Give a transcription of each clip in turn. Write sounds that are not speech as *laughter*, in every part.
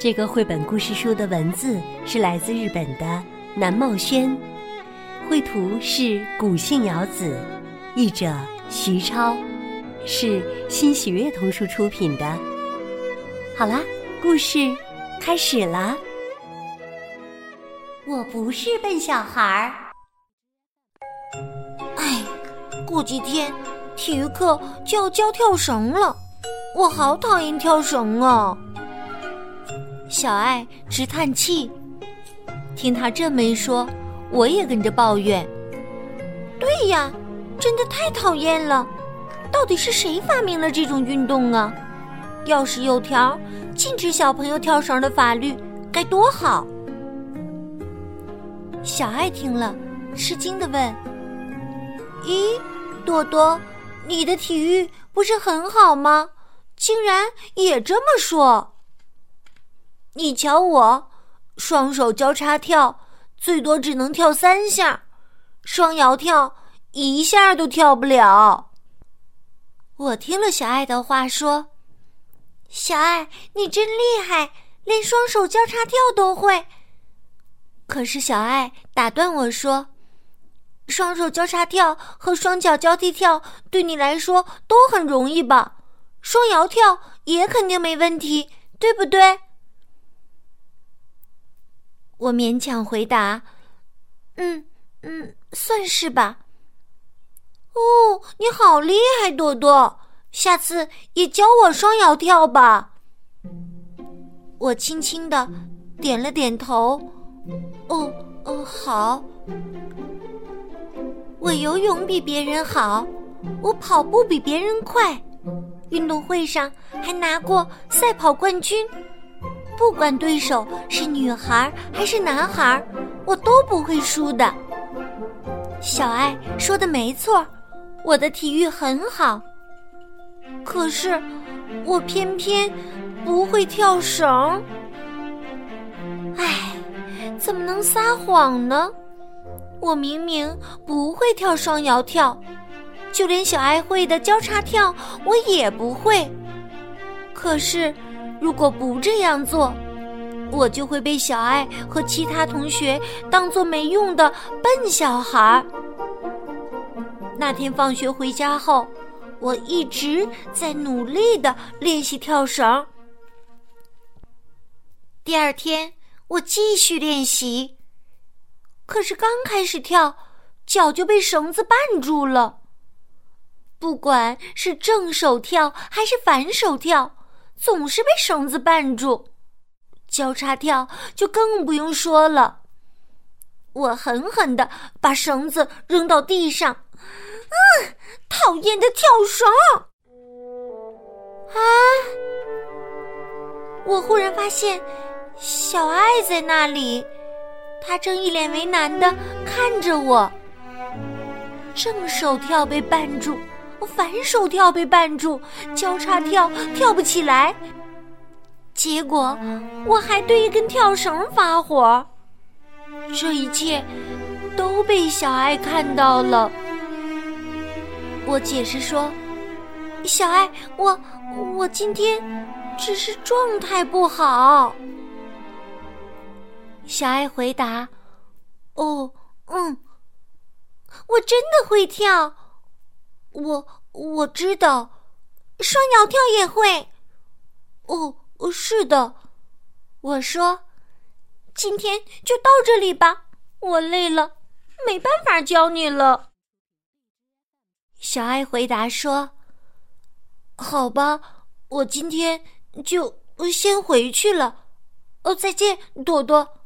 这个绘本故事书的文字是来自日本的南茂轩。绘图是古信遥子，译者徐超，是新喜悦童书出品的。好啦，故事开始了。我不是笨小孩儿。哎，过几天体育课就要教跳绳了，我好讨厌跳绳啊！小爱直叹气，听他这么一说。我也跟着抱怨。对呀，真的太讨厌了！到底是谁发明了这种运动啊？要是有条禁止小朋友跳绳的法律，该多好！小爱听了，吃惊的问：“咦，多多，你的体育不是很好吗？竟然也这么说？你瞧我，双手交叉跳。”最多只能跳三下，双摇跳一下都跳不了。我听了小爱的话，说：“小爱，你真厉害，连双手交叉跳都会。”可是小爱打断我说：“双手交叉跳和双脚交替跳对你来说都很容易吧？双摇跳也肯定没问题，对不对？”我勉强回答：“嗯嗯，算是吧。”哦，你好厉害，朵朵！下次也教我双摇跳吧。我轻轻的点了点头。哦哦，好。我游泳比别人好，我跑步比别人快，运动会上还拿过赛跑冠军。不管对手是女孩还是男孩，我都不会输的。小爱说的没错，我的体育很好。可是我偏偏不会跳绳。唉，怎么能撒谎呢？我明明不会跳双摇跳，就连小爱会的交叉跳我也不会。可是。如果不这样做，我就会被小爱和其他同学当做没用的笨小孩。那天放学回家后，我一直在努力的练习跳绳。第二天，我继续练习，可是刚开始跳，脚就被绳子绊住了。不管是正手跳还是反手跳。总是被绳子绊住，交叉跳就更不用说了。我狠狠的把绳子扔到地上，嗯，讨厌的跳绳！啊！我忽然发现小爱在那里，她正一脸为难的看着我。正手跳被绊住。我反手跳被绊住，交叉跳跳不起来，结果我还对一根跳绳发火。这一切都被小爱看到了。我解释说：“小爱，我我今天只是状态不好。”小爱回答：“哦，嗯，我真的会跳。”我我知道，双摇跳也会。哦，是的。我说，今天就到这里吧，我累了，没办法教你了。小爱回答说：“好吧，我今天就先回去了。哦，再见，朵朵。”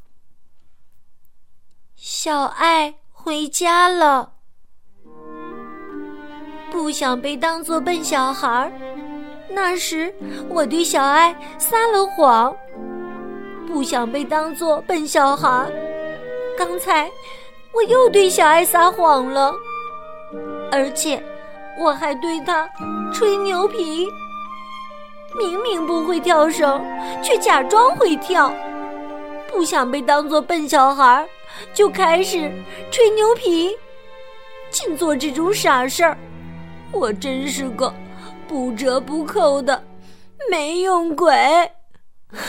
小爱回家了。不想被当作笨小孩，那时我对小爱撒了谎。不想被当做笨小孩。刚才我又对小爱撒谎了，而且我还对他吹牛皮。明明不会跳绳，却假装会跳。不想被当做笨小孩，就开始吹牛皮，尽做这种傻事儿。我真是个不折不扣的没用鬼！哼！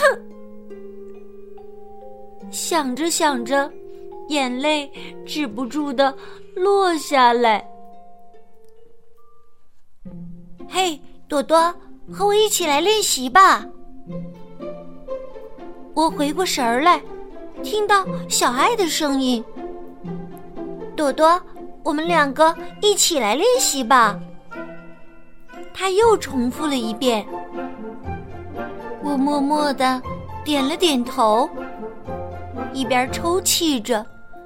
想着想着，眼泪止不住的落下来。嘿，朵朵，和我一起来练习吧！我回过神儿来，听到小爱的声音。朵朵，我们两个一起来练习吧。他又重复了一遍。我默默的点了点头，一边抽泣着，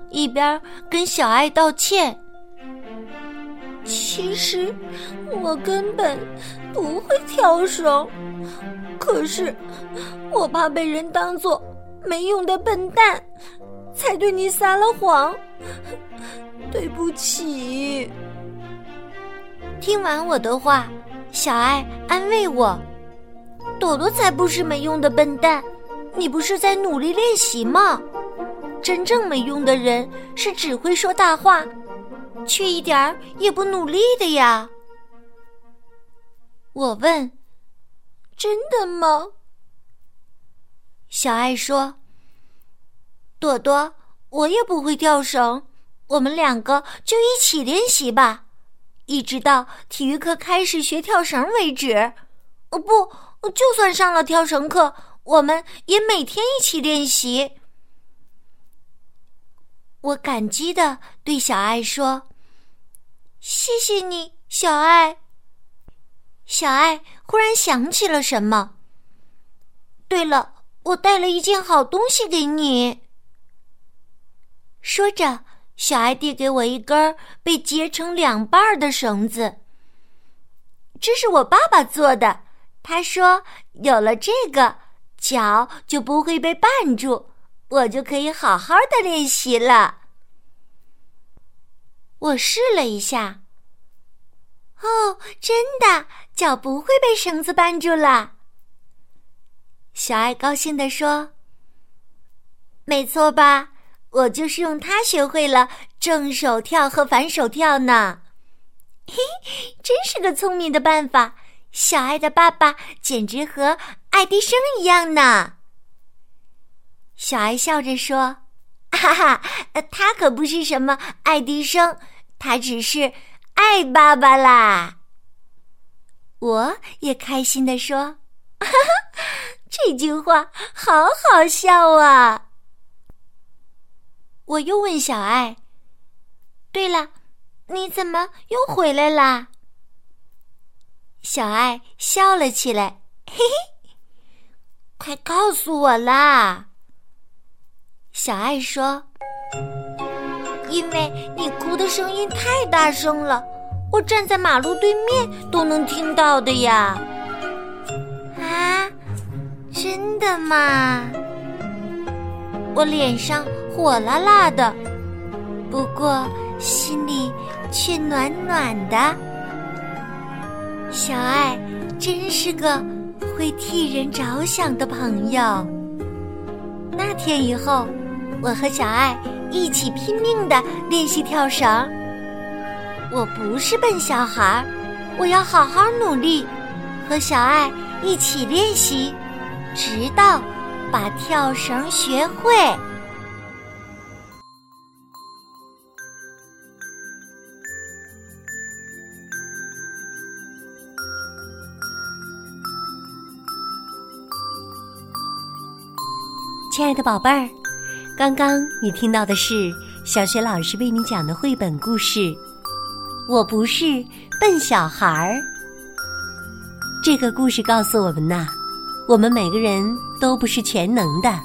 一边跟小爱道歉。其实我根本不会跳绳，可是我怕被人当做没用的笨蛋，才对你撒了谎。对不起。听完我的话，小爱安慰我：“朵朵才不是没用的笨蛋，你不是在努力练习吗？真正没用的人是只会说大话。”却一点儿也不努力的呀！我问：“真的吗？”小爱说：“朵朵，我也不会跳绳，我们两个就一起练习吧，一直到体育课开始学跳绳为止。哦，不，就算上了跳绳课，我们也每天一起练习。”我感激的对小爱说。谢谢你，小爱。小爱忽然想起了什么。对了，我带了一件好东西给你。说着，小爱递给我一根被截成两半的绳子。这是我爸爸做的。他说，有了这个，脚就不会被绊住，我就可以好好的练习了。我试了一下，哦，真的，脚不会被绳子绊住了。小爱高兴地说：“没错吧？我就是用它学会了正手跳和反手跳呢。*laughs* 嘿，真是个聪明的办法。小爱的爸爸简直和爱迪生一样呢。”小爱笑着说。*laughs* 哈哈，他可不是什么爱迪生，他只是爱爸爸啦。我也开心的说：“ *laughs* 哈哈，这句话好好笑啊！”我又问小爱：“对了，你怎么又回来啦？”小爱笑了起来：“嘿嘿，快告诉我啦！”小爱说：“因为你哭的声音太大声了，我站在马路对面都能听到的呀。”啊，真的吗？我脸上火辣辣的，不过心里却暖暖的。小爱真是个会替人着想的朋友。那天以后。我和小爱一起拼命的练习跳绳。我不是笨小孩，我要好好努力，和小爱一起练习，直到把跳绳学会。亲爱的宝贝儿。刚刚你听到的是小学老师为你讲的绘本故事《我不是笨小孩儿》。这个故事告诉我们呐，我们每个人都不是全能的，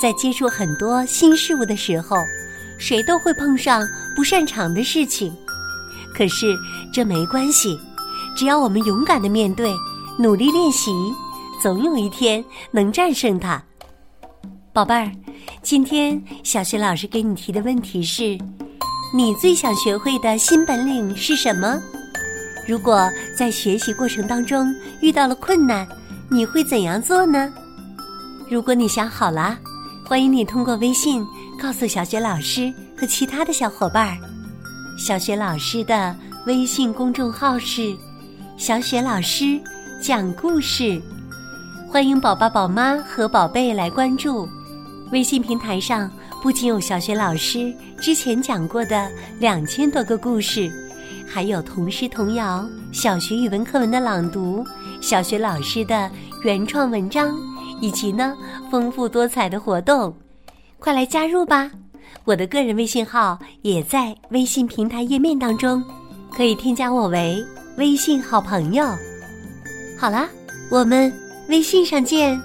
在接触很多新事物的时候，谁都会碰上不擅长的事情。可是这没关系，只要我们勇敢的面对，努力练习，总有一天能战胜它。宝贝儿，今天小学老师给你提的问题是：你最想学会的新本领是什么？如果在学习过程当中遇到了困难，你会怎样做呢？如果你想好了，欢迎你通过微信告诉小雪老师和其他的小伙伴儿。小雪老师的微信公众号是“小雪老师讲故事”，欢迎宝宝、宝妈和宝贝来关注。微信平台上不仅有小学老师之前讲过的两千多个故事，还有童诗童谣、小学语文课文的朗读、小学老师的原创文章，以及呢丰富多彩的活动，快来加入吧！我的个人微信号也在微信平台页面当中，可以添加我为微信好朋友。好啦，我们微信上见。